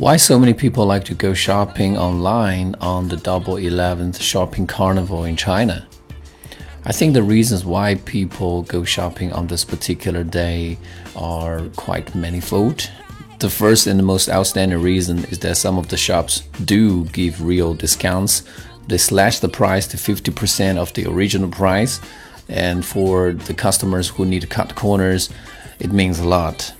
Why so many people like to go shopping online on the Double 11th Shopping Carnival in China? I think the reasons why people go shopping on this particular day are quite manifold. The first and the most outstanding reason is that some of the shops do give real discounts. They slash the price to 50% of the original price, and for the customers who need to cut corners, it means a lot.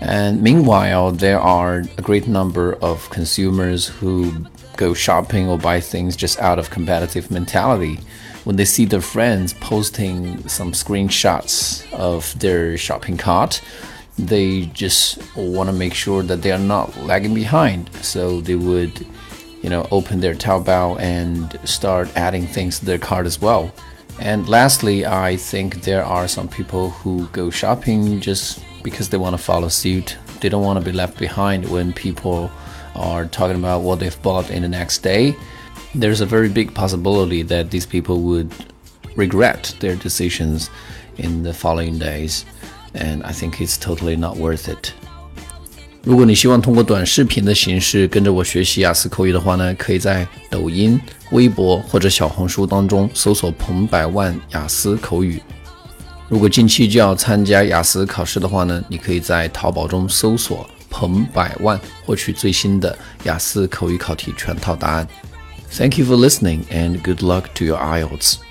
And meanwhile, there are a great number of consumers who go shopping or buy things just out of competitive mentality. When they see their friends posting some screenshots of their shopping cart, they just want to make sure that they are not lagging behind. So they would, you know, open their Taobao and start adding things to their cart as well. And lastly, I think there are some people who go shopping just because they want to follow suit. They don't want to be left behind when people are talking about what they've bought in the next day. There's a very big possibility that these people would regret their decisions in the following days, and I think it's totally not worth it. 如果你希望通过短视频的形式跟着我学习雅思口语的话呢，可以在抖音、微博或者小红书当中搜索“彭百万雅思口语”。 如果近期就要参加雅思考试的话呢，你可以在淘宝中搜索“彭百万”，获取最新的雅思口语考题全套答案。Thank you for listening and good luck to your IELTS.